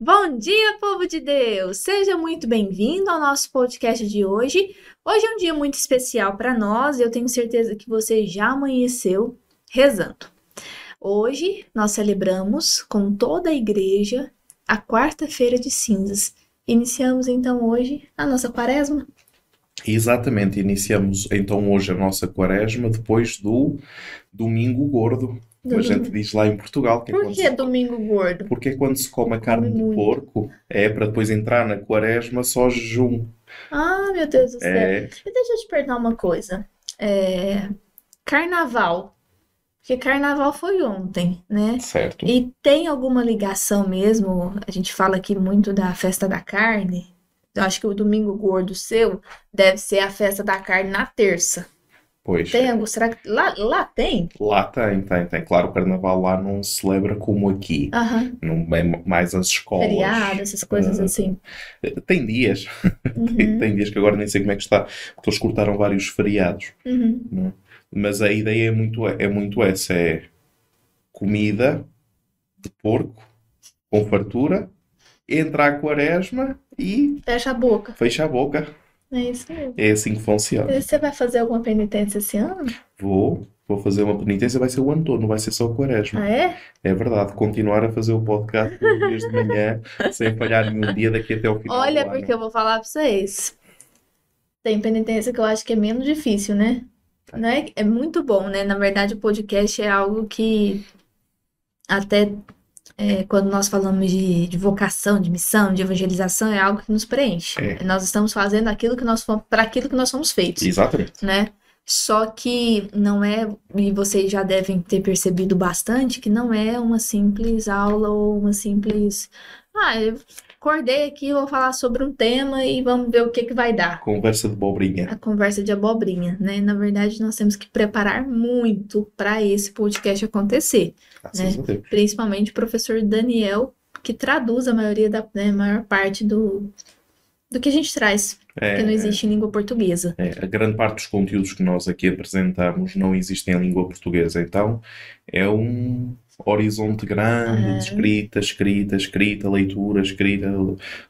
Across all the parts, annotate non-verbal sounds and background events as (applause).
Bom dia, povo de Deus! Seja muito bem-vindo ao nosso podcast de hoje. Hoje é um dia muito especial para nós e eu tenho certeza que você já amanheceu rezando. Hoje nós celebramos com toda a igreja a quarta-feira de cinzas. Iniciamos então hoje a nossa quaresma. Exatamente, iniciamos então hoje a nossa quaresma depois do Domingo Gordo, como a gente diz lá em Portugal. Que é Por que se... domingo gordo? Porque é quando se come a carne come de porco, é para depois entrar na quaresma só jejum. Ah, meu Deus do céu. É... E deixa eu te perguntar uma coisa. É... Carnaval. Porque carnaval foi ontem, né? Certo. E tem alguma ligação mesmo? A gente fala aqui muito da festa da carne. Eu acho que o domingo gordo seu deve ser a festa da carne na terça. Pois. Tem algo? Será que lá, lá tem? Lá tem, tem, tem. Claro, o carnaval lá não se celebra como aqui. Uhum. Não é mais as escolas. Feriado, essas coisas uh, assim. Tem dias. (laughs) Uhum. tem, tem, dias que agora nem sei como é que está, porque eles cortaram vários feriados. Uhum. Né? Mas a ideia é muito, é muito essa: é comida de porco com fartura, entra a quaresma e. Fecha a boca. Fecha a boca. É isso mesmo. É assim que funciona. E você vai fazer alguma penitência esse ano? Vou. Vou fazer uma penitência, vai ser o ano todo, não vai ser só o quaresma. Ah, é? É verdade, continuar a fazer o podcast todos os dias de manhã, (laughs) sem falhar nenhum dia daqui até o final Olha, porque eu vou falar pra vocês. Tem penitência que eu acho que é menos difícil, né? Não é, é muito bom, né? Na verdade, o podcast é algo que até é, quando nós falamos de, de, vocação, de missão, de evangelização, é algo que nos preenche. É. Nós estamos fazendo aquilo que nós para aquilo que nós somos feitos. Exatamente. Né? Só que não é, e vocês já devem ter percebido bastante, que não é uma simples aula ou uma simples. Ah, eu acordei aqui, vou falar sobre um tema e vamos ver o que, que vai dar. Conversa de abobrinha. A conversa de abobrinha, né? Na verdade, nós temos que preparar muito para esse podcast acontecer. Né? Principalmente o professor Daniel, que traduz a maioria da né, maior parte do, do que a gente traz, é, que não existe em língua portuguesa. É, a grande parte dos conteúdos que nós aqui apresentamos não existem em língua portuguesa, então é um horizonte grande de escrita, escrita, escrita, leitura, escrita,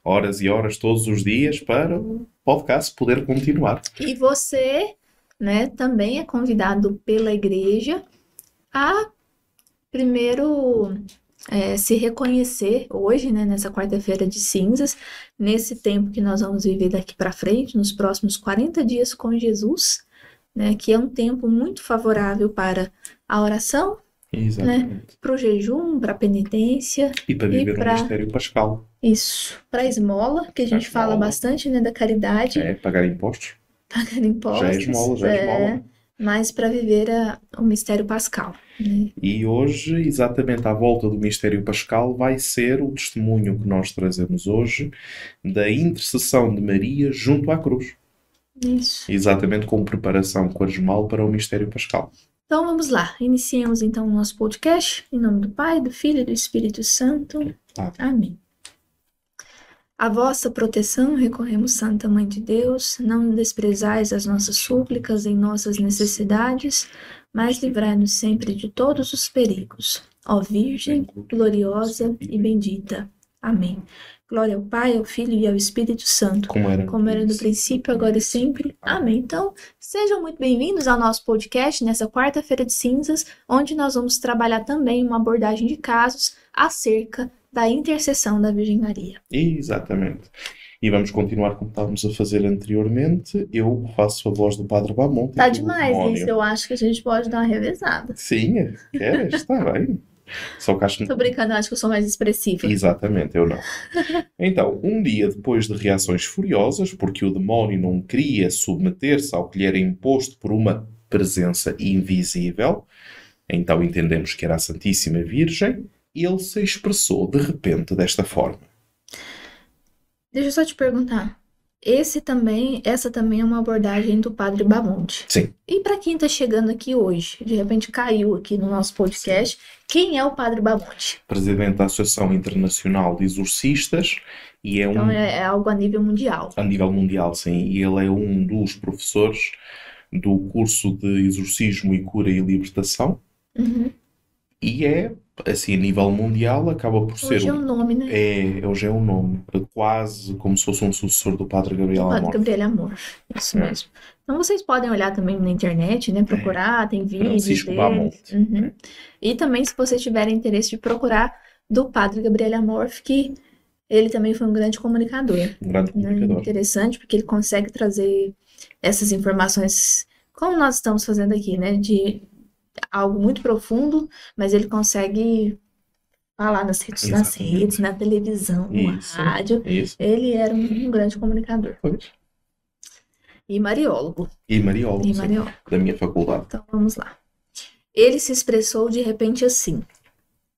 horas e horas todos os dias para o podcast poder continuar. E você, né, também é convidado pela igreja a primeiro é, se reconhecer hoje, né, nessa quarta-feira de cinzas, nesse tempo que nós vamos viver daqui para frente, nos próximos 40 dias com Jesus, né, que é um tempo muito favorável para a oração, né, para o jejum, para a penitência e para viver pra... o mistério pascal. Isso, para a esmola, que a gente fala bastante, né, da caridade. É, pagar impostos. Pagar impostos. Já é esmola, já é, é esmola. Mas para viver a, o mistério pascal. Né? E hoje, exatamente à volta do mistério pascal, vai ser o testemunho que nós trazemos hoje da intercessão de Maria junto à cruz. Isso. Exatamente como preparação quaresmal para o mistério pascal. Então vamos lá, iniciemos então o nosso podcast em nome do Pai, do Filho e do Espírito Santo. Amém. A vossa proteção recorremos, Santa Mãe de Deus, não desprezais as nossas súplicas em nossas necessidades, mas livrai-nos sempre de todos os perigos. Ó Virgem, gloriosa e bendita. Amém. Glória ao Pai, ao Filho e ao Espírito Santo, como era, como era no princípio, agora e sempre. Amém. Então, sejam muito bem-vindos ao nosso podcast nessa quarta-feira de cinzas, onde nós vamos trabalhar também uma abordagem de casos acerca da intercessão da Virgem Maria. Exatamente. E vamos continuar como estávamos a fazer anteriormente. Eu faço a voz do Padre Bamon. Tá demais isso. Eu acho que a gente pode dar uma revezada. Sim, queres? Está bem. Só que acho Tô brincando, acho que eu sou mais expressiva. Exatamente, eu não. Então, um dia depois de reações furiosas, porque o demónio não queria submeter-se ao que lhe era imposto por uma presença invisível, então entendemos que era a Santíssima Virgem, ele se expressou de repente desta forma. Deixa eu só te perguntar. Esse também, essa também é uma abordagem do Padre Bamonte. Sim. E para quem está chegando aqui hoje, de repente caiu aqui no nosso podcast, Sim. quem é o Padre Bamonte? Presidente da Associação Internacional de Exorcistas e é então um é, é algo a nível mundial. A nível mundial, sim. E ele é um dos professores do curso de Exorcismo e Cura e Libertação. Uhum. E é assim, a nível mundial, acaba por ser Hoje é um- nome, né? É, hoje é um nome, quase como se fosse um sucessor do Padre Gabriel Padre Amor. Gabriel Amor. Isso É. mesmo. Então vocês podem olhar também na internet, né? Procurar, tem vídeos Francisco dele. Bamonte. Uhum. E também, se vocês tiverem interesse de procurar do Padre Gabriel Amorf, que ele também foi um grande comunicador. Um grande né? comunicador. Interessante, porque ele consegue trazer essas informações, como nós estamos fazendo aqui, né? De algo muito profundo, mas ele consegue falar nas redes, nas redes, na televisão, Isso. na rádio. Isso. Ele era um, um grande comunicador. Pois. E mariólogo. E Mariolo, E mariólogo. da minha faculdade. Então vamos lá. Ele se expressou de repente assim.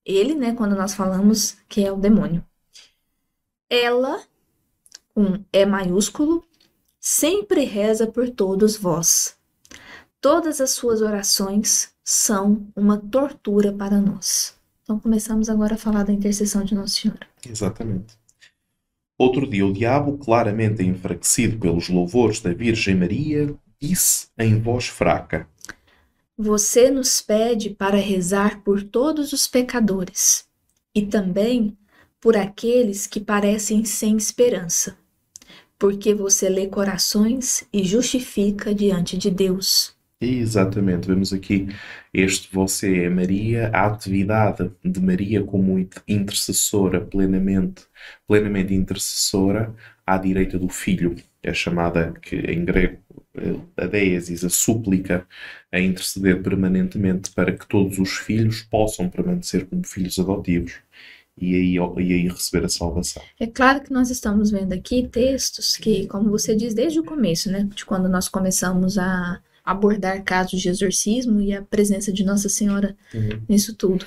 Ele, né, quando nós falamos que é o demônio. Ela, com E maiúsculo, sempre reza por todos vós. Todas as suas orações são uma tortura para nós. Então começamos agora a falar da intercessão de Nossa Senhora. Exatamente. Outro dia, o diabo, claramente enfraquecido pelos louvores da Virgem Maria, disse em voz fraca: Você nos pede para rezar por todos os pecadores e também por aqueles que parecem sem esperança, porque você lê corações e justifica diante de Deus. Exatamente, vemos aqui este você é Maria, a atividade de Maria como intercessora plenamente, plenamente intercessora à direita do Filho, é chamada que em grego eh, a deesis, a súplica, a interceder permanentemente para que todos os filhos possam permanecer como filhos adotivos e aí, e aí receber a salvação. É claro que nós estamos vendo aqui textos que, como você diz desde o começo, né, de quando nós começamos a abordar casos de exorcismo e a presença de Nossa Senhora nisso tudo.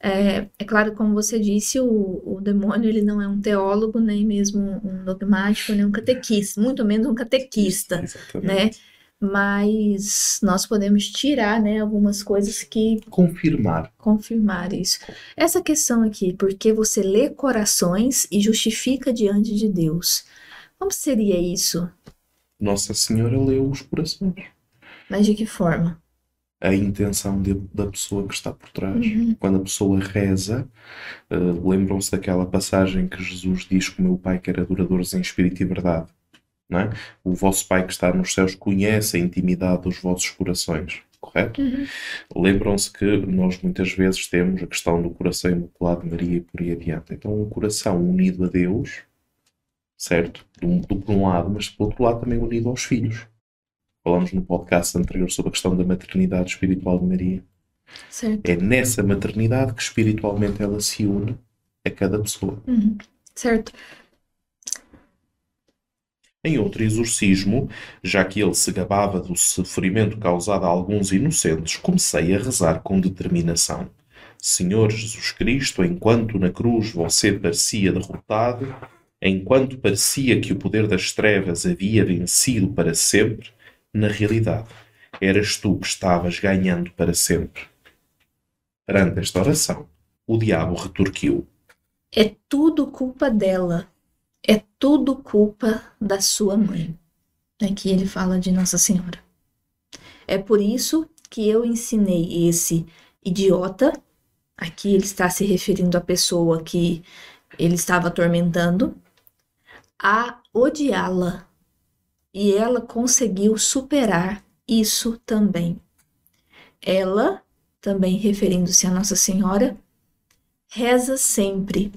É, é claro, como você disse, o, o demônio ele não é um teólogo, nem mesmo um dogmático, nem um catequista, muito menos um catequista, Exatamente. né? Mas nós podemos tirar, né, algumas coisas que Confirmar. confirmar isso. Essa questão aqui, porque você lê corações e justifica diante de Deus. Como seria isso? Nossa Senhora leu os corações. Mas de que forma? a intenção de- da pessoa que está por trás. Uhum. Quando a pessoa reza, eh, lembram-se daquela passagem que Jesus diz que o meu Pai quer adoradores em espírito e verdade. Não é? O vosso Pai que está nos céus conhece a intimidade dos vossos corações. Correto? Uhum. Lembram-se que nós muitas vezes temos a questão do coração imaculado de Maria e por aí adiante. Então, um coração unido a Deus, certo? Do, do, por um lado, mas por outro lado também unido aos filhos. Falamos no podcast anterior sobre a questão da maternidade espiritual de Maria. Certo. É nessa maternidade que espiritualmente ela se une a cada pessoa. Uhum. Certo. Em outro exorcismo, já que ele se gabava do sofrimento causado a alguns inocentes, comecei a rezar com determinação. Senhor Jesus Cristo, enquanto na cruz você parecia derrotado, enquanto parecia que o poder das trevas havia vencido para sempre, na realidade, eras tu que estavas ganhando para sempre. Perante esta oração, o diabo retorquiu. É tudo culpa dela. É tudo culpa da sua mãe. Aqui ele fala de Nossa Senhora. É por isso que eu ensinei esse idiota. Aqui ele está se referindo à pessoa que ele estava atormentando a odiá-la. E ela conseguiu superar isso também. Ela, também referindo-se a Nossa Senhora, reza sempre,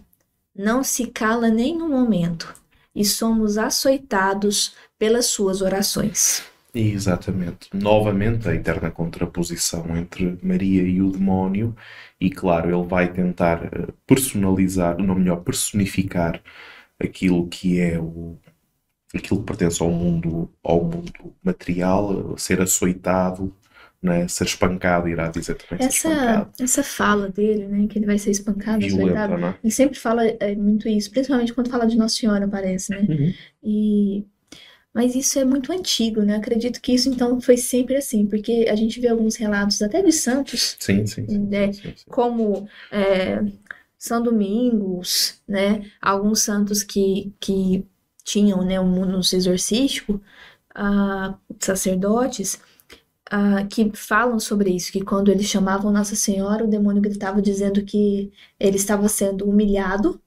não se cala nem um momento, e somos açoitados pelas suas orações. Exatamente. Novamente a eterna contraposição entre Maria e o demónio, e claro, ele vai tentar eh, personalizar, não melhor, personificar aquilo que é o aquilo que pertence ao mundo, ao mundo material, ser açoitado, né? ser espancado, irá dizer também Essa, essa fala dele, né, que ele vai ser espancado, açoitado, Violenta, não é? ele sempre fala é, muito isso, principalmente quando fala de Nossa Senhora, parece, né? Uhum. E mas isso é muito antigo, né? Acredito que isso então foi sempre assim, porque a gente vê alguns relatos até de santos, Sim, sim, né, sim. como é, São Domingos, né? Alguns santos que, que tinham, né, um munus exorcístico, ah, sacerdotes, ah, que falam sobre isso, que quando eles chamavam Nossa Senhora, o demônio gritava dizendo que ele estava sendo humilhado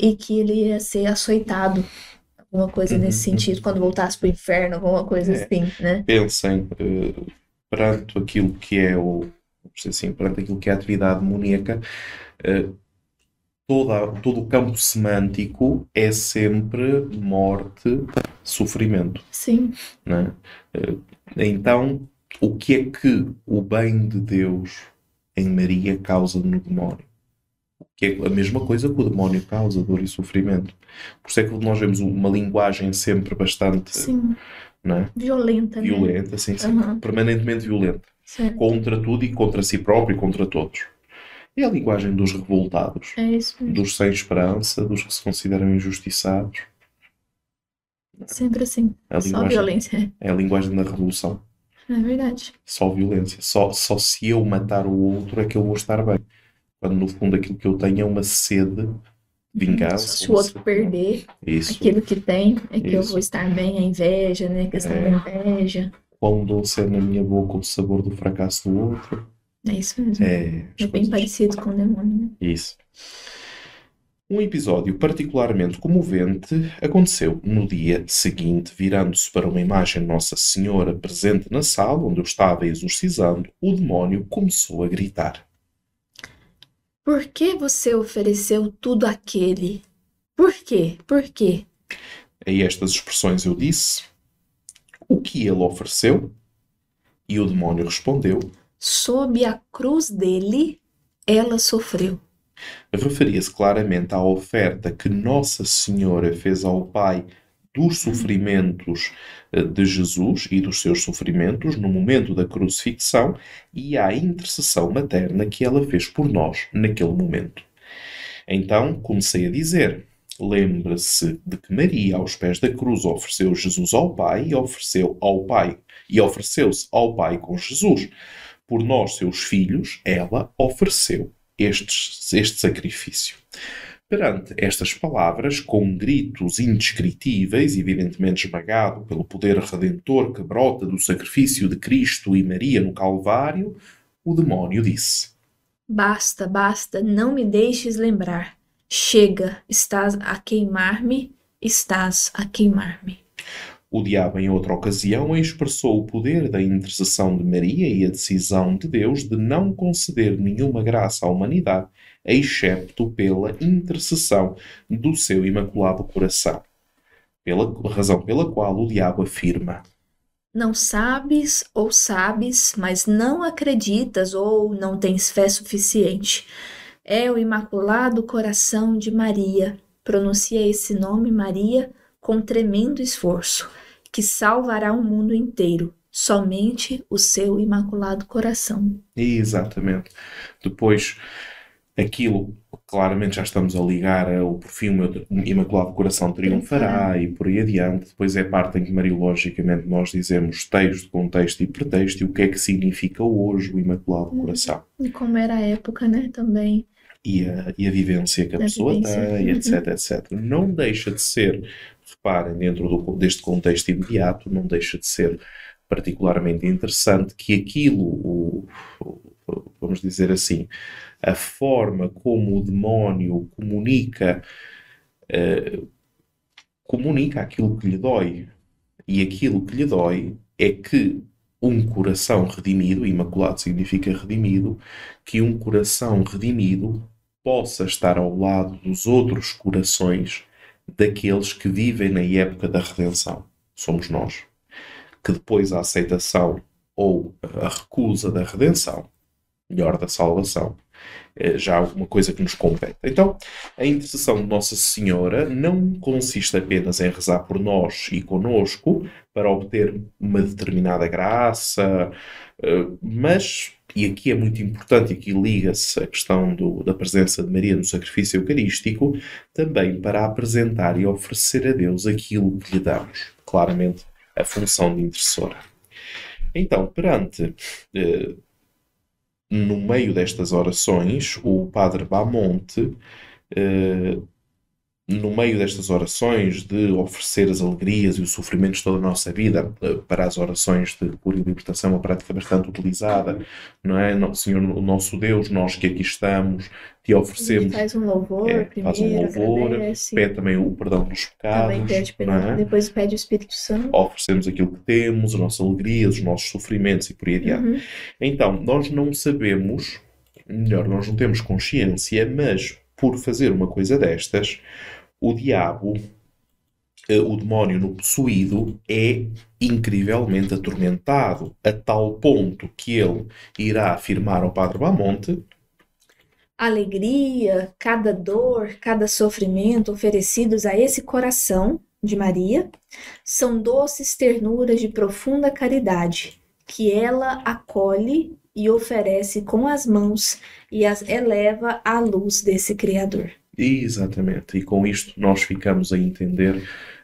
e que ele ia ser açoitado. Alguma coisa nesse Uhum. sentido, quando voltasse para o inferno, alguma coisa É. assim, né? Pensem, eh, perante aquilo que é o, assim, perante aquilo que é a atividade demoníaca, eh, toda, todo o campo semântico é sempre morte, sofrimento. Sim, né? Então, o que é que o bem de Deus em Maria causa no demónio? Que é a mesma coisa que o demónio causa, dor e sofrimento. Por isso é que nós vemos uma linguagem sempre bastante sim, é? violenta, né? violenta, sim, sim, Aham. permanentemente violenta, Certo. contra tudo e contra si próprio e contra todos. É a linguagem dos revoltados, É isso mesmo. dos sem esperança, dos que se consideram injustiçados. Sempre assim. É a Só linguagem, violência. é a linguagem da revolução. É verdade. Só violência. Só, só se eu matar o outro é que eu vou estar bem. Quando no fundo aquilo que eu tenho é uma sede de vingança. Se o uma outro sede- perder Isso. aquilo que tem, é que eu Isso. vou estar bem, a inveja, né? A questão É. da inveja. Quão doce é na minha boca o sabor do fracasso do outro. É isso mesmo. É, É bem parecido com o demônio, né? Isso. Um episódio particularmente comovente aconteceu no dia seguinte, virando-se para uma imagem de Nossa Senhora presente na sala onde eu estava exorcizando, o demónio começou a gritar. Por que você ofereceu tudo àquele? Por quê? Por quê? A estas expressões eu disse o que ele ofereceu e o demónio respondeu. Sob a cruz dele, ela sofreu. Referia-se claramente à oferta que Nossa Senhora fez ao Pai dos sofrimentos eh, de Jesus e dos seus sofrimentos no momento da crucifixão e à intercessão materna que ela fez por nós naquele momento. Então comecei a dizer: lembre-se de que Maria, aos pés da cruz, ofereceu Jesus ao Pai e ofereceu ao Pai e ofereceu-se ao Pai com Jesus. Por nós, seus filhos, ela ofereceu estes, este sacrifício. Perante estas palavras, com gritos indescritíveis, evidentemente esmagado pelo poder redentor que brota do sacrifício de Cristo e Maria no Calvário, o demónio disse: Basta, basta, não me deixes lembrar. Chega, estás a queimar-me, estás a queimar-me. O diabo, em outra ocasião, expressou o poder da intercessão de Maria e a decisão de Deus de não conceder nenhuma graça à humanidade, excepto pela intercessão do seu imaculado coração. Pela razão pela qual o diabo afirma: Não sabes ou sabes, mas não acreditas ou não tens fé suficiente. É o Imaculado Coração de Maria. Pronuncia esse nome, Maria, com tremendo esforço, que salvará o mundo inteiro. Somente o seu Imaculado Coração. Exatamente. Depois, aquilo, claramente já estamos a ligar ao meu Imaculado Coração triunfará e por aí adiante. Depois é a parte em que, mariologicamente, nós dizemos texto, contexto e pretexto e o que é que significa hoje o Imaculado Coração. E como era a época, né, também. E a, e a vivência que a A pessoa tem, etc, etc. Não deixa de ser, reparem, dentro do- deste contexto imediato, não deixa de ser particularmente interessante que aquilo, o- o- vamos dizer assim, a forma como o demónio comunica, eh, comunica aquilo que lhe dói. E aquilo que lhe dói é que um coração redimido, imaculado significa redimido, que um coração redimido possa estar ao lado dos outros corações daqueles que vivem na época da redenção. Somos nós. Que depois a aceitação ou a recusa da redenção, melhor da salvação, é já alguma coisa que nos compete. Então, a intercessão de Nossa Senhora não consiste apenas em rezar por nós e conosco para obter uma determinada graça, eh, mas, e aqui é muito importante, e aqui liga-se a questão do- da presença de Maria no sacrifício eucarístico, também para apresentar e oferecer a Deus aquilo que lhe damos. Claramente, a função de intercessora. Então, perante eh, no meio destas orações, o padre Bamonte eh, no meio destas orações de oferecer as alegrias e os sofrimentos toda a nossa vida eh, para as orações de cura e libertação, uma prática bastante utilizada, não é? Senhor, o nosso Deus, nós que aqui estamos, te oferecemos. Faz um louvor, é, primeiro, faz um louvor, agradece. pede também o perdão dos pecados. Também pede perdão, é? depois pede o Espírito Santo. Oferecemos aquilo que temos, a nossa alegria, os nossos sofrimentos e por aí adiante. Uhum. Então, nós não sabemos, melhor, nós não temos consciência, mas por fazer uma coisa destas, o diabo, eh, o demónio no possuído, é incrivelmente atormentado, a tal ponto que ele irá afirmar ao Padre Bamonte alegria, cada dor, cada sofrimento oferecidos a esse coração de Maria são doces ternuras de profunda caridade, que ela acolhe e oferece com as mãos e as eleva à luz desse Criador. Exatamente, e com isto nós ficamos a entender,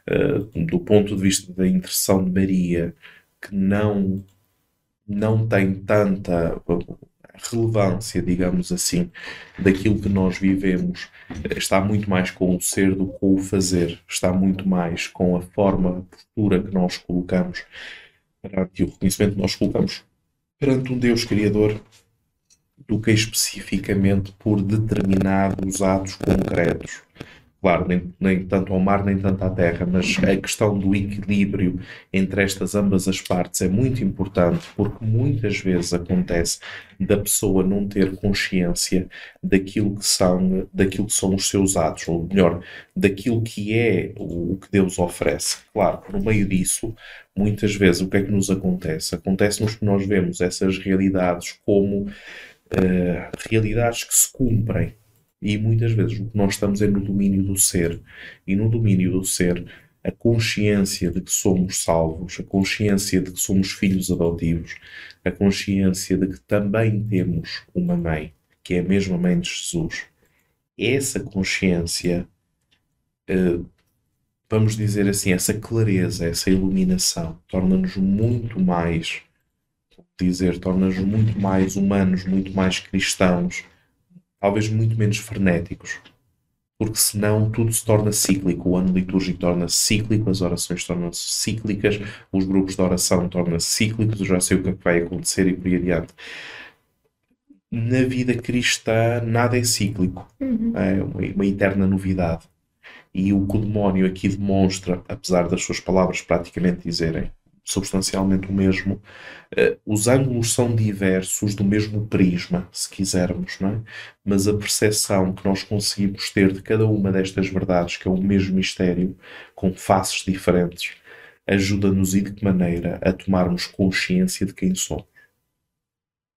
uh, do ponto de vista da intercessão de Maria, que não, não tem tanta relevância, digamos assim, daquilo que nós vivemos, está muito mais com o ser do que com o fazer, está muito mais com a forma, a postura que nós colocamos perante o reconhecimento que nós colocamos perante um Deus Criador do que especificamente por determinados atos concretos. Claro, nem, nem tanto ao mar nem tanto à terra, mas a questão do equilíbrio entre estas ambas as partes é muito importante porque muitas vezes acontece da pessoa não ter consciência daquilo que são, daquilo que são os seus atos, ou melhor, daquilo que é o que Deus oferece. Claro, no meio disso, muitas vezes o que é que nos acontece? Acontece-nos que nós vemos essas realidades como uh, realidades que se cumprem. E muitas vezes o que nós estamos é no domínio do ser. E no domínio do ser, a consciência de que somos salvos, a consciência de que somos filhos adotivos, a consciência de que também temos uma mãe, que é a mesma mãe de Jesus. Essa consciência, uh, vamos dizer assim, essa clareza, essa iluminação, torna-nos muito mais dizer, torna-nos muito mais humanos, muito mais cristãos, talvez muito menos frenéticos. Porque senão tudo se torna cíclico. O ano litúrgico torna-se cíclico, as orações tornam-se cíclicas, os grupos de oração tornam-se cíclicos, eu já sei o que, é que vai acontecer e por aí adiante. Na vida cristã, nada é cíclico. Uhum. É uma, uma eterna novidade. E o que o demónio aqui demonstra, apesar das suas palavras praticamente dizerem substancialmente o mesmo. Uh, os ângulos são diversos do mesmo prisma, se quisermos, não é? Mas a percepção que nós conseguimos ter de cada uma destas verdades, que é o mesmo mistério, com faces diferentes, ajuda-nos e de que maneira a tomarmos consciência de quem somos.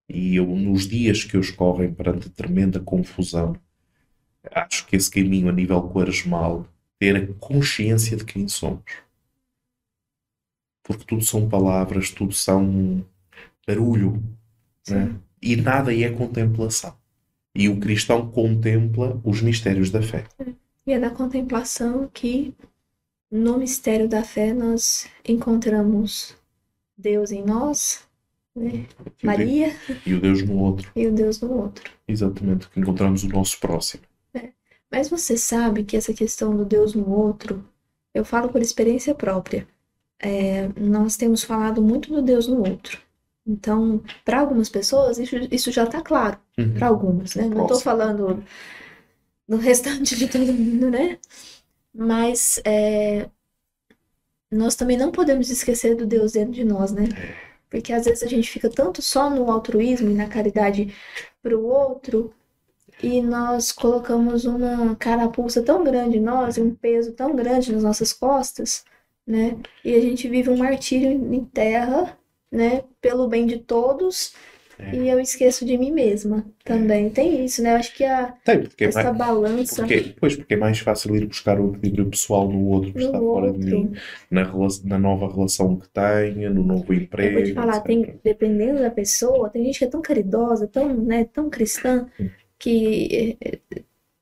E eu, nos dias que hoje correm perante tremenda confusão, acho que esse caminho a nível quaresmal, ter a consciência de quem somos porque tudo são palavras, tudo são barulho, né? e nada é contemplação. E o cristão contempla os mistérios da fé. E é da contemplação que, no mistério da fé, nós encontramos Deus em nós, né? e Maria. E o Deus no outro. E o Deus no outro. Exatamente, que encontramos o nosso próximo. É. Mas você sabe que essa questão do Deus no outro, eu falo por experiência própria é, nós temos falado muito do Deus no outro. Então, para algumas pessoas, isso, isso já está claro. Uhum. Para algumas, né? Não estou falando do restante de todo mundo, né? Mas é, nós também não podemos esquecer do Deus dentro de nós, né? Porque às vezes a gente fica tanto só no altruísmo e na caridade para o outro e nós colocamos uma carapuça tão grande em nós e um peso tão grande nas nossas costas né? E a gente vive um martírio em terra, né? Pelo bem de todos. É. E eu esqueço de mim mesma também. Tem isso, né? Eu acho que a, Tem, porque é essa é mais, balança. Porque, pois, porque é mais fácil ir buscar o equilíbrio pessoal no outro no outro. fora de mim, na, na nova relação que tenha, no novo emprego. Eu vou te falar, tem, dependendo da pessoa, tem gente que é tão caridosa, tão, né, tão cristã, que.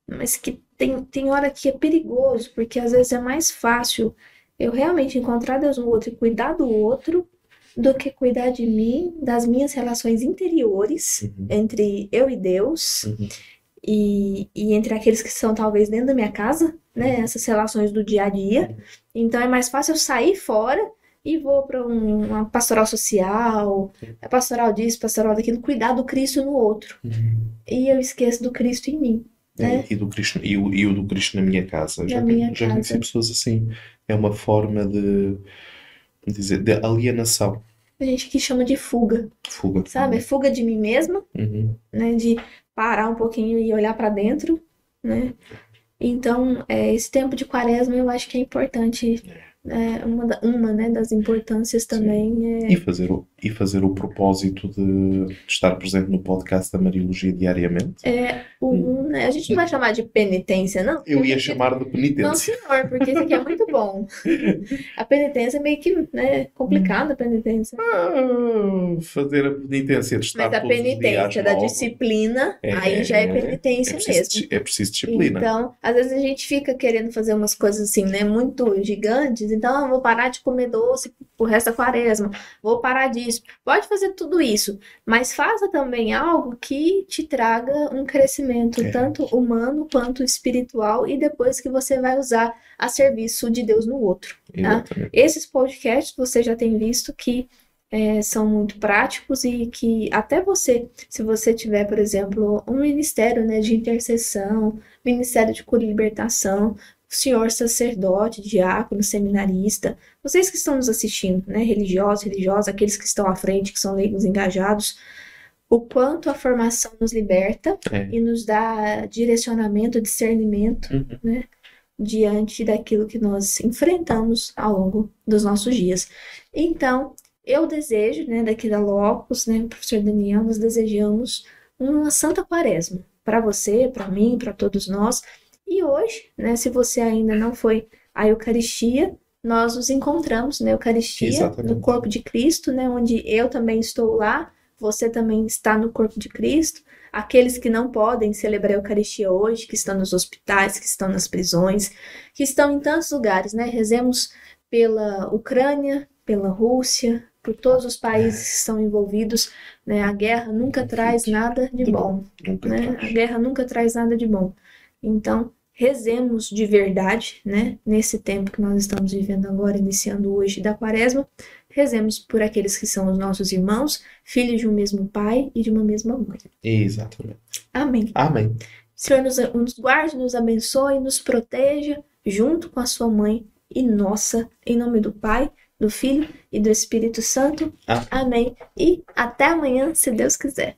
Mas que tem, tem hora que é perigoso, porque às vezes é mais fácil eu realmente encontrar Deus no outro e cuidar do outro do que cuidar de mim, das minhas relações interiores uhum. entre eu e Deus uhum. e, e entre aqueles que são talvez dentro da minha casa, né, essas relações do dia a dia. Então é mais fácil eu sair fora e vou para um, uma pastoral social, é pastoral disso, pastoral daquilo, cuidar do Cristo no outro. Uhum. E eu esqueço do Cristo em mim. né? E, do Cristo, e, o, e o do Cristo na minha casa. Já, minha já conheci casa. pessoas assim. É uma forma de, dizer, de alienação. A gente que chama de fuga, Fuga. sabe? É fuga de mim mesma, Uhum. né? De parar um pouquinho e olhar para dentro, né? Então, é, esse tempo de quaresma eu acho que é importante. É, uma, da- uma, né, das importâncias também é E fazer, o, e fazer o propósito de, de estar presente no podcast da Mariologia diariamente. É, o, né, a gente não vai chamar de penitência, não? Eu ia chamar de Não, penitência. senhor, porque isso aqui é muito bom. (laughs) A penitência é meio que, né, complicada a penitência. Ah, fazer a penitência de estar Mas a penitência da logo. disciplina, aí já é penitência é preciso, mesmo. É preciso disciplina. Então, às vezes a gente fica querendo fazer umas coisas assim, né, muito gigantes. Então, eu vou parar de comer doce pro resto da quaresma, vou parar disso. Pode fazer tudo isso, mas faça também algo que te traga um crescimento, É. tanto humano quanto espiritual, e depois que você vai usar a serviço de Deus no outro. Exatamente. Esses podcasts você já tem visto que é, são muito práticos e que até você, se você tiver, por exemplo, um ministério, né, de intercessão, ministério de cura e libertação, senhor sacerdote, diácono, seminarista, vocês que estão nos assistindo, né, religiosos, religiosas, aqueles que estão à frente, que são leigos engajados, o quanto a formação nos liberta É. e nos dá direcionamento, discernimento, Uhum. né, diante daquilo que nós enfrentamos ao longo dos nossos dias. Então, eu desejo, né, daqui da Locus, né, professor Daniel, nós desejamos uma santa quaresma para você, para mim, para todos nós. E hoje, né, se você ainda não foi à Eucaristia, nós nos encontramos na Eucaristia, Exatamente. no corpo de Cristo, né, onde eu também estou lá, você também está no corpo de Cristo. Aqueles que não podem celebrar a Eucaristia hoje, que estão nos hospitais, que estão nas prisões, que estão em tantos lugares, né? Rezemos pela Ucrânia, pela Rússia, por todos os países que estão envolvidos, né? A guerra nunca traz nada de bom, né? A guerra nunca traz nada de bom. Então, rezemos de verdade, né? Nesse tempo que nós estamos vivendo agora, iniciando hoje da Quaresma, rezemos por aqueles que são os nossos irmãos, filhos de um mesmo pai e de uma mesma mãe. Exatamente. Amém. Amém. Senhor nos, nos guarde, nos abençoe, nos proteja, junto com a sua mãe e nossa, em nome do Pai, do Filho e do Espírito Santo. Amém. Amém. E até amanhã, se Deus quiser.